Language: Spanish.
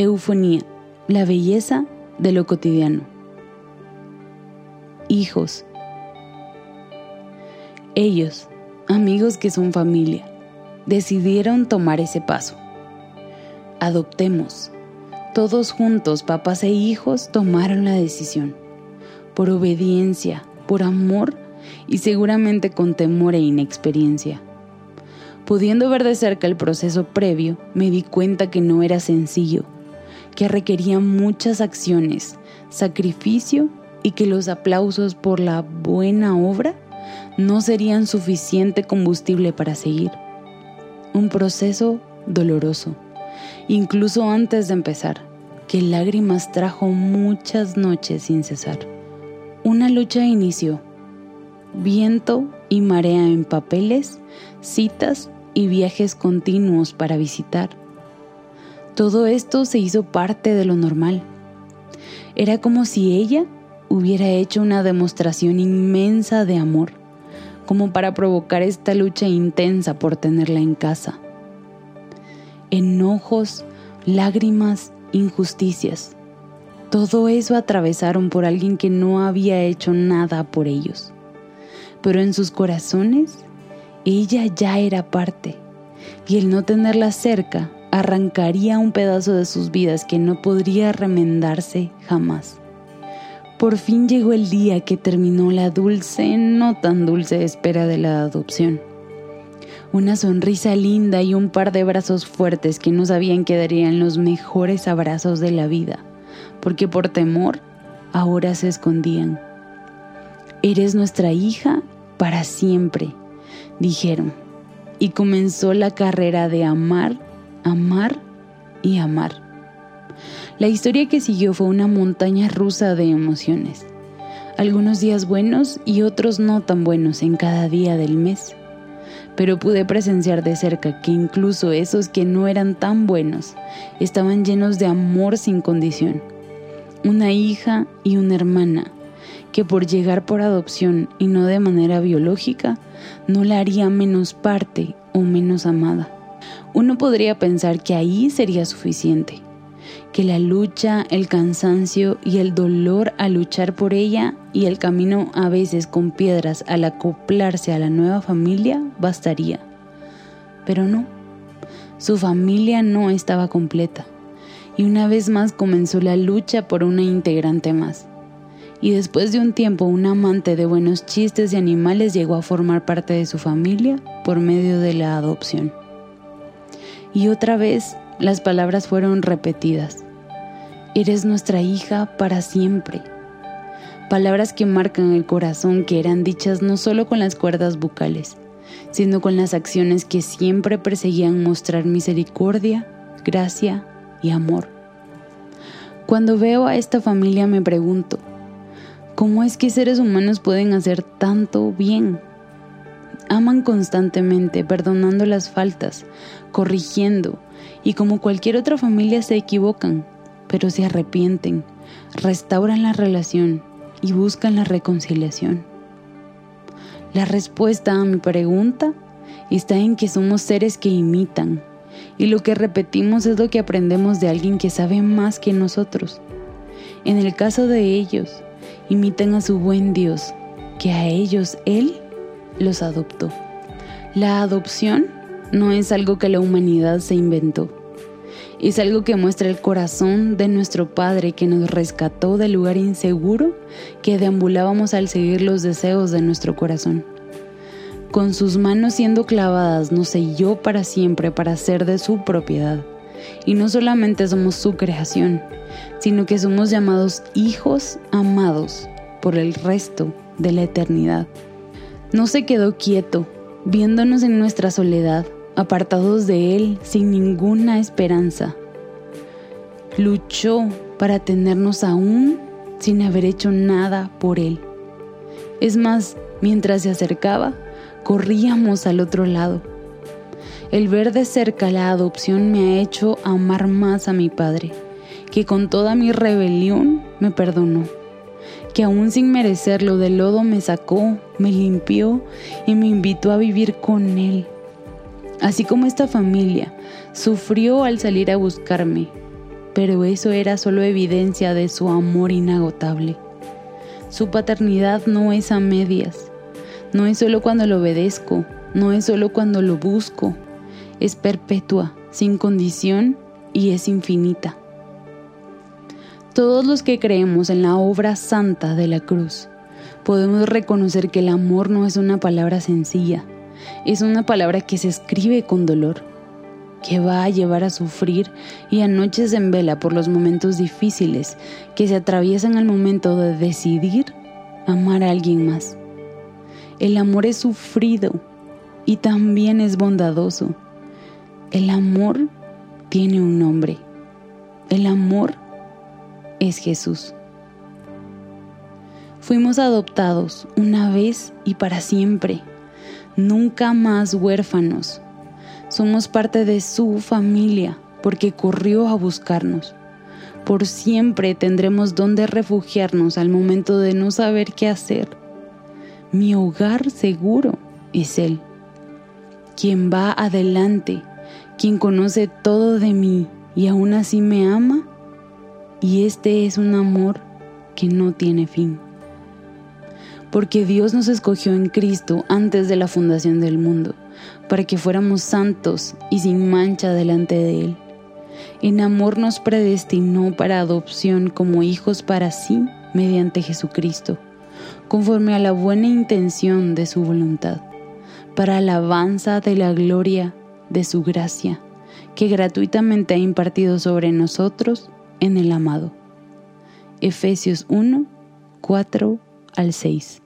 Eufonía, la belleza de lo cotidiano. Hijos. Ellos, amigos que son familia, decidieron tomar ese paso. Adoptemos. Todos juntos, papás e hijos, tomaron la decisión. Por obediencia, por amor y seguramente con temor e inexperiencia. Pudiendo ver de cerca el proceso previo, me di cuenta que no era sencillo, que requería muchas acciones, sacrificio y que los aplausos por la buena obra no serían suficiente combustible para seguir. Un proceso doloroso, incluso antes de empezar, que lágrimas trajo muchas noches sin cesar. Una lucha inició. Viento y marea en papeles, citas y viajes continuos para visitar. Todo esto se hizo parte de lo normal. Era como si ella hubiera hecho una demostración inmensa de amor, como para provocar esta lucha intensa por tenerla en casa. Enojos, lágrimas, injusticias. Todo eso atravesaron por alguien que no había hecho nada por ellos. Pero en sus corazones ella ya era parte, y el no tenerla cerca arrancaría un pedazo de sus vidas que no podría remendarse jamás. Por fin llegó el día que terminó la dulce, no tan dulce espera de la adopción. Una sonrisa linda y un par de brazos fuertes que no sabían que darían los mejores abrazos de la vida, porque por temor ahora se escondían. Eres nuestra hija para siempre, dijeron, y comenzó la carrera de amar, amar y amar. La historia que siguió fue una montaña rusa de emociones, algunos días buenos y otros no tan buenos en cada día del mes, pero pude presenciar de cerca que incluso esos que no eran tan buenos estaban llenos de amor sin condición. Una hija y una hermana que por llegar por adopción y no de manera biológica, no la haría menos parte o menos amada. Uno podría pensar que ahí sería suficiente, que la lucha, el cansancio y el dolor al luchar por ella y el camino a veces con piedras al acoplarse a la nueva familia bastaría. Pero no, su familia no estaba completa y una vez más comenzó la lucha por una integrante más y después de un tiempo un amante de buenos chistes y animales llegó a formar parte de su familia por medio de la adopción. Y otra vez las palabras fueron repetidas. Eres nuestra hija para siempre. Palabras que marcan el corazón que eran dichas no solo con las cuerdas bucales, sino con las acciones que siempre perseguían mostrar misericordia, gracia y amor. Cuando veo a esta familia me pregunto, ¿Cómo es que seres humanos pueden hacer tanto bien? Aman constantemente, perdonando las faltas, corrigiendo, y como cualquier otra familia se equivocan, pero se arrepienten, restauran la relación y buscan la reconciliación. La respuesta a mi pregunta está en que somos seres que imitan, y lo que repetimos es lo que aprendemos de alguien que sabe más que nosotros. En el caso de ellos, imitan a su buen Dios, que a ellos Él los adoptó. La adopción no es algo que la humanidad se inventó. Es algo que muestra el corazón de nuestro Padre que nos rescató del lugar inseguro que deambulábamos al seguir los deseos de nuestro corazón. Con sus manos siendo clavadas nos selló para siempre para ser de su propiedad. Y no solamente somos su creación, sino que somos llamados hijos amados por el resto de la eternidad. No se quedó quieto, viéndonos en nuestra soledad, apartados de Él sin ninguna esperanza. Luchó para tenernos aún sin haber hecho nada por Él. Es más, mientras se acercaba, corríamos al otro lado. El ver de cerca la adopción me ha hecho amar más a mi Padre que con toda mi rebelión me perdonó, que aún sin merecerlo del lodo me sacó, me limpió y me invitó a vivir con Él. Así como esta familia sufrió al salir a buscarme, pero eso era solo evidencia de su amor inagotable. Su paternidad no es a medias, no es solo cuando lo obedezco, no es solo cuando lo busco, es perpetua, sin condición y es infinita. Todos los que creemos en la obra santa de la cruz, podemos reconocer que el amor no es una palabra sencilla, es una palabra que se escribe con dolor, que va a llevar a sufrir y a noches en vela por los momentos difíciles que se atraviesan al momento de decidir amar a alguien más. El amor es sufrido y también es bondadoso. El amor tiene un nombre. El amor es Jesús. Fuimos adoptados una vez y para siempre, nunca más huérfanos somos parte de su familia porque corrió a buscarnos. Por siempre tendremos donde refugiarnos al momento de no saber qué hacer. Mi hogar seguro es Él, quien va adelante, quien conoce todo de mí y aún así me ama. Y este es un amor que no tiene fin. Porque Dios nos escogió en Cristo antes de la fundación del mundo para que fuéramos santos y sin mancha delante de Él. En amor nos predestinó para adopción como hijos para sí mediante Jesucristo, conforme a la buena intención de su voluntad, para alabanza de la gloria de su gracia, que gratuitamente ha impartido sobre nosotros en el amado. Efesios 1, 4 al 6.